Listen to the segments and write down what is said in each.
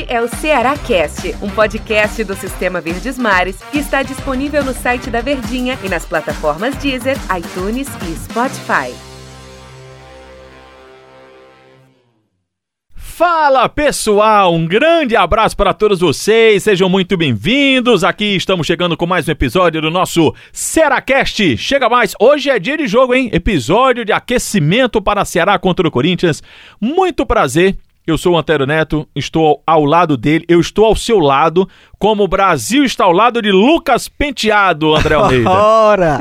Este é o Ceará Cast, um podcast do Sistema Verdes Mares que está disponível no site da Verdinha e nas plataformas Deezer, iTunes e Spotify. Fala pessoal, um grande abraço para todos vocês, sejam muito bem-vindos. Aqui estamos chegando com mais um episódio do nosso Cearacast. Chega mais, hoje é dia de jogo, hein? Episódio de aquecimento para Ceará contra o Corinthians. Muito prazer. Eu sou o Antero Neto, estou ao lado dele, eu estou ao seu lado, como o Brasil está ao lado de Lucas Penteado, André Almeida. Ora!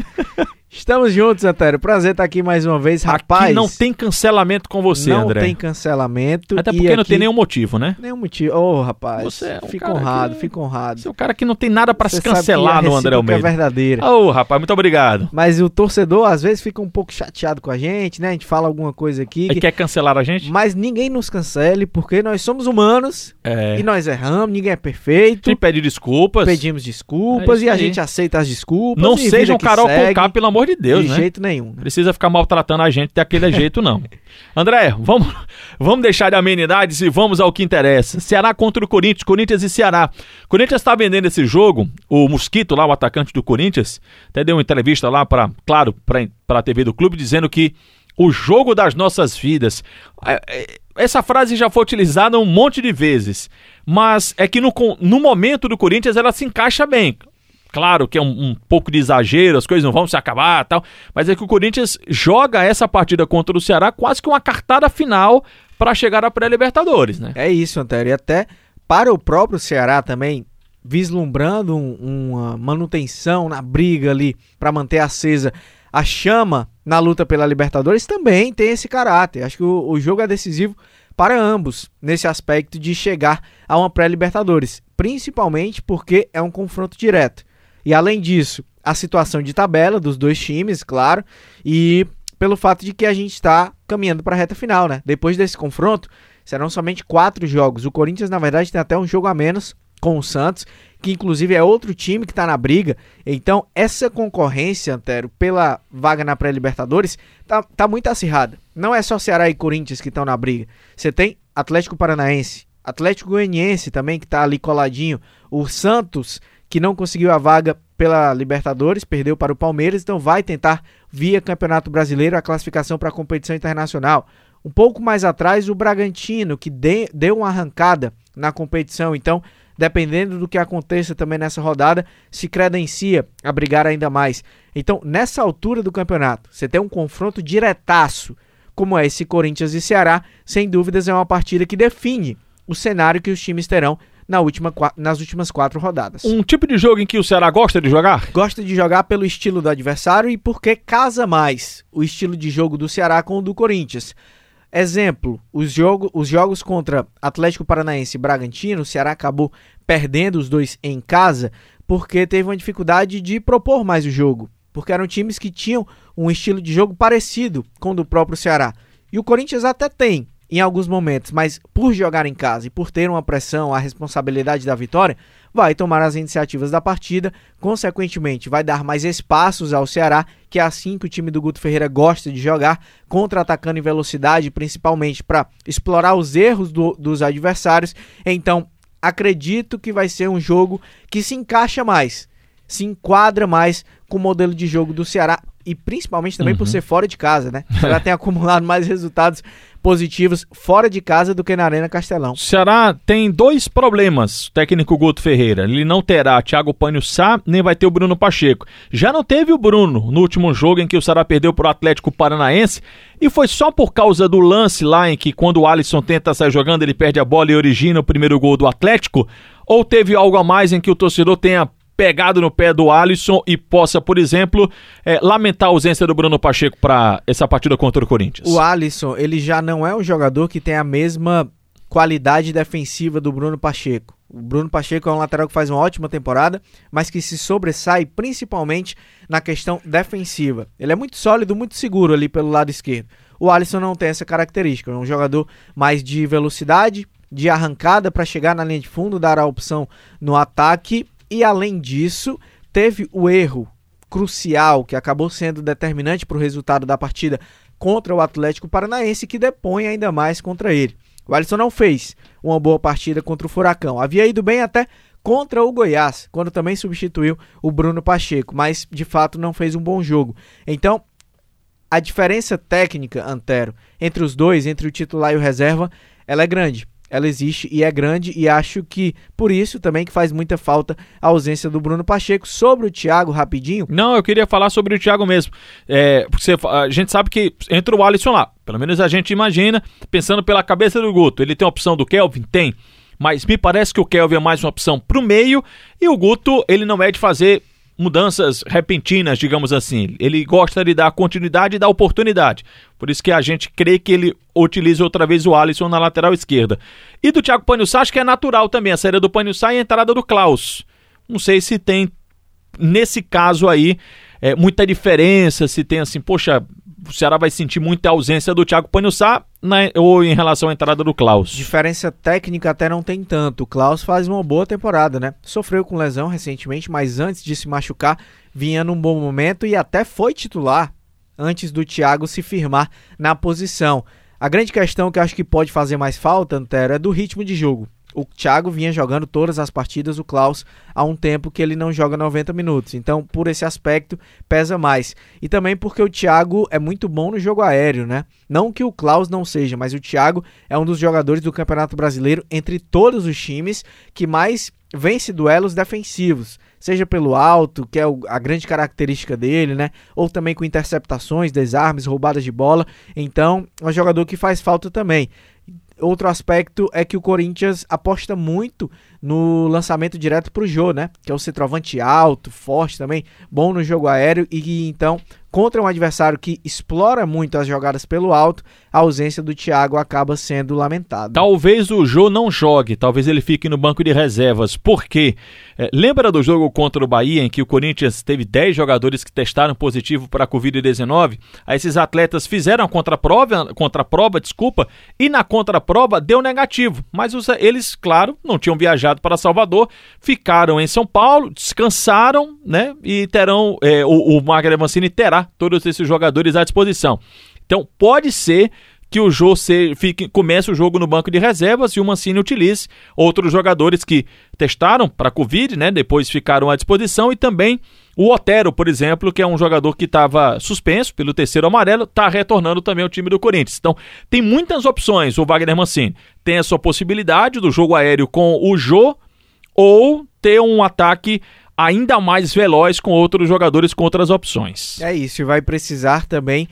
Estamos juntos, Antero. Prazer estar aqui mais uma vez, rapaz. Aqui não tem cancelamento com você, não André. Não tem cancelamento. Até porque não tem nenhum motivo, né? Nenhum motivo. Ô, oh, rapaz. Você é um fica honrado, que... fica honrado. Você é o cara que não tem nada para se cancelar que no André Almeida. é verdadeira. Ô, oh, rapaz, muito obrigado. Mas o torcedor às vezes fica um pouco chateado com a gente, né? A gente fala alguma coisa aqui. Que... quer cancelar a gente? Mas ninguém nos cancele, porque nós somos humanos É. e nós erramos, ninguém é perfeito. A gente pede desculpas. Pedimos desculpas É e a gente aceita as desculpas. Não e vida seja um Carol segue, Conká, pelo amor de Deus, de né? jeito nenhum. né? Precisa ficar maltratando a gente daquele jeito, não. André, vamos, vamos deixar de amenidades e vamos ao que interessa. Ceará contra o Corinthians, Corinthians e Ceará. Corinthians está vendendo esse jogo, o Mosquito lá, o atacante do Corinthians, até deu uma entrevista lá para, claro, para a TV do clube, dizendo que o jogo das nossas vidas. é, é, Essa frase já foi utilizada um monte de vezes, mas é que no, no momento do Corinthians ela se encaixa bem. Claro que é um, um pouco de exagero, as coisas não vão se acabar tal, mas é que o Corinthians joga essa partida contra o Ceará quase que uma cartada final para chegar à pré-Libertadores, né? É isso, Antero. E até para o próprio Ceará também, vislumbrando um- uma manutenção na briga ali para manter acesa a chama na luta pela Libertadores, também tem esse caráter. Acho que o, o jogo é decisivo para ambos nesse aspecto de chegar a uma pré-Libertadores, principalmente porque é um confronto direto. E além disso, a situação de tabela dos dois times, claro, e pelo fato de que a gente está caminhando para a reta final, né? Depois desse confronto, serão somente quatro jogos. O Corinthians, na verdade, tem até um jogo a menos com o Santos, que inclusive é outro time que está na briga. Então, essa concorrência, Antero, pela vaga na pré-Libertadores, tá, tá muito acirrada. Não é só Ceará e Corinthians que estão na briga. Você tem Atlético Paranaense, Atlético Goianiense também, que está ali coladinho, o Santos, que não conseguiu a vaga pela Libertadores, perdeu para o Palmeiras, então vai tentar, via Campeonato Brasileiro, a classificação para a competição internacional. Um pouco mais atrás, o Bragantino, que de- deu uma arrancada na competição, então, dependendo do que aconteça também nessa rodada, se credencia a brigar ainda mais. Então, nessa altura do campeonato, você tem um confronto diretaço, como é esse Corinthians e Ceará, sem dúvidas é uma partida que define o cenário que os times terão na última, nas últimas quatro rodadas. Um tipo de jogo em que o Ceará gosta de jogar? Gosta de jogar pelo estilo do adversário e porque casa mais o estilo de jogo do Ceará com o do Corinthians. Exemplo, os, jogo, os jogos contra Atlético Paranaense e Bragantino, o Ceará acabou perdendo os dois em casa porque teve uma dificuldade de propor mais o jogo. Porque eram times que tinham um estilo de jogo parecido com o do próprio Ceará. E o Corinthians até tem, em alguns momentos, mas por jogar em casa e por ter uma pressão, a responsabilidade da vitória, vai tomar as iniciativas da partida, consequentemente vai dar mais espaços ao Ceará, que é assim que o time do Guto Ferreira gosta de jogar, contra-atacando em velocidade, principalmente para explorar os erros do- dos adversários. Então, acredito que vai ser um jogo que se encaixa mais, se enquadra mais com o modelo de jogo do Ceará e principalmente também por ser fora de casa, né? O Ceará tem acumulado mais resultados positivos fora de casa do que na Arena Castelão. Ceará tem dois problemas, técnico Guto Ferreira. Ele não terá Thiago Panho Sá, nem vai ter o Bruno Pacheco. Já não teve o Bruno no último jogo em que o Ceará perdeu para o Atlético Paranaense. E foi só por causa do lance lá em que, quando o Alisson tenta sair jogando, ele perde a bola e origina o primeiro gol do Atlético? Ou teve algo a mais em que o torcedor tenha pegado no pé do Alisson e possa, por exemplo, eh, lamentar a ausência do Bruno Pacheco para essa partida contra o Corinthians? O Alisson, ele já não é um jogador que tem a mesma qualidade defensiva do Bruno Pacheco. O Bruno Pacheco é um lateral que faz uma ótima temporada, mas que se sobressai principalmente na questão defensiva. Ele é muito sólido, muito seguro ali pelo lado esquerdo. O Alisson não tem essa característica, é um jogador mais de velocidade, de arrancada para chegar na linha de fundo, dar a opção no ataque e além disso, teve o erro crucial que acabou sendo determinante para o resultado da partida contra o Atlético Paranaense, que depõe ainda mais contra ele. O Alisson não fez uma boa partida contra o Furacão. Havia ido bem até contra o Goiás, quando também substituiu o Bruno Pacheco, mas de fato não fez um bom jogo. Então, a diferença técnica, Antero, entre os dois, entre o titular e o reserva, ela é grande. Ela existe e é grande e acho que por isso também que faz muita falta a ausência do Bruno Pacheco. Sobre o Thiago, rapidinho. Não, eu queria falar sobre o Thiago mesmo. É, porque a gente sabe que entra o Alisson lá. Pelo menos a gente imagina, pensando pela cabeça do Guto. Ele tem a opção do Kelvin? Tem mas me parece que o Kelvin é mais uma opção para o meio e o Guto ele não é de fazer mudanças repentinas, digamos assim. Ele gosta de dar continuidade e dar oportunidade. Por isso que a gente crê que ele utilize outra vez o Alisson na lateral esquerda. E do Thiago Panhussá, acho que é natural também a saída do Panhussá e a entrada do Klaus. Não sei se tem, nesse caso aí, é, muita diferença, se tem assim, poxa, o Ceará vai sentir muita ausência do Thiago Panhussá né, ou em relação à entrada do Klaus? Diferença técnica até não tem tanto. O Klaus faz uma boa temporada, né? Sofreu com lesão recentemente, mas antes de se machucar, vinha num bom momento e até foi titular antes do Thiago se firmar na posição. A grande questão que acho que pode fazer mais falta, Antero, é do ritmo de jogo. O Thiago vinha jogando todas as partidas, o Klaus, há um tempo que ele não joga 90 minutos. Então, por esse aspecto, pesa mais. E também porque o Thiago é muito bom no jogo aéreo, né? Não que o Klaus não seja, mas o Thiago é um dos jogadores do Campeonato Brasileiro, entre todos os times, que mais vence duelos defensivos. Seja pelo alto, que é a grande característica dele, né? Ou também com interceptações, desarmes, roubadas de bola. Então, é um jogador que faz falta também. Outro aspecto é que o Corinthians aposta muito no lançamento direto para o Jô, né? Que é o centroavante alto, forte também, bom no jogo aéreo e então contra um adversário que explora muito as jogadas pelo alto, a ausência do Thiago acaba sendo lamentada. Talvez o Jô não jogue, talvez ele fique no banco de reservas. Por quê? É, lembra do jogo contra o Bahia em que o Corinthians teve 10 jogadores que testaram positivo para a Covid-19? Esses atletas fizeram a contraprova, contraprova, desculpa, e na contraprova deu negativo. Mas os, eles, claro, não tinham viajado para Salvador, ficaram em São Paulo, descansaram, né? E terão, é, o, o Magre Mancini terá todos esses jogadores à disposição. Então pode ser que o Jô fique, comece o jogo no banco de reservas e o Mancini utilize outros jogadores que testaram para Covid, né? Depois ficaram à disposição e também o Otero, por exemplo, que é um jogador que estava suspenso pelo terceiro amarelo, está retornando também ao time do Corinthians. Então, tem muitas opções o Wagner Mancini. Tem a sua possibilidade do jogo aéreo com o Jô ou ter um ataque ainda mais veloz com outros jogadores com outras opções. É isso, e vai precisar também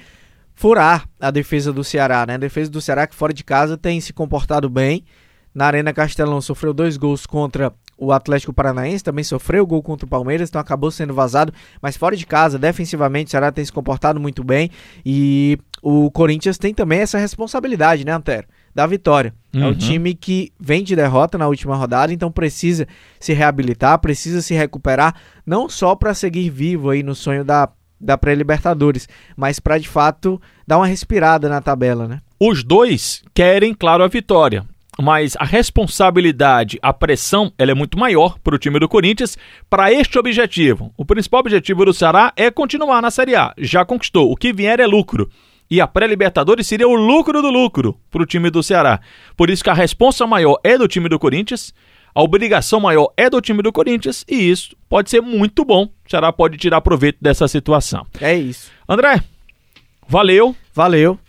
furar a defesa do Ceará, né? A defesa do Ceará que fora de casa tem se comportado bem. Na Arena Castelão sofreu dois gols contra o Atlético Paranaense, também sofreu gol contra o Palmeiras, então acabou sendo vazado, mas fora de casa, defensivamente, o Ceará tem se comportado muito bem e o Corinthians tem também essa responsabilidade, né, Antero? Da vitória. Uhum. É o uhum. time que vem de derrota na última rodada, então precisa se reabilitar, precisa se recuperar, não só para seguir vivo aí no sonho da da pré-Libertadores, mas para de fato dar uma respirada na tabela, né? Os dois querem, claro, a vitória, mas a responsabilidade, a pressão, ela é muito maior para o time do Corinthians para este objetivo. O principal objetivo do Ceará é continuar na Série A. Já conquistou. O que vier é lucro. E a pré-Libertadores seria o lucro do lucro para o time do Ceará. Por isso que a responsa maior é do time do Corinthians a obrigação maior é do time do Corinthians e isso pode ser muito bom. O Ceará pode tirar proveito dessa situação. É isso. André, valeu. Valeu.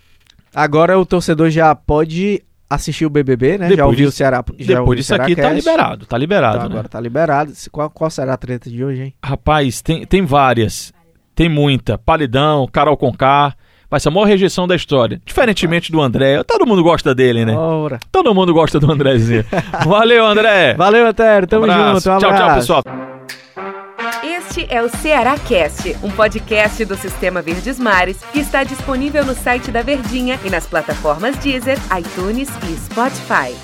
Agora o torcedor já pode assistir o BBB, né? Depois já ouviu o Ceará. Depois disso aqui tá liberado, tá liberado. Então, né? Agora tá liberado. Qual, qual será a treta de hoje, hein? Rapaz, tem, tem várias. Tem muita. Palidão, Carol Conká vai ser a maior rejeição da história. Diferentemente do André, todo mundo gosta dele, né? Ora. Todo mundo gosta do Andrézinho. Valeu, André. Valeu, Etério. Tamo um junto. Um tchau, tchau, pessoal. Este é o Ceará Cast, um podcast do Sistema Verdes Mares que está disponível no site da Verdinha e nas plataformas Deezer, iTunes e Spotify.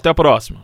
Até a próxima.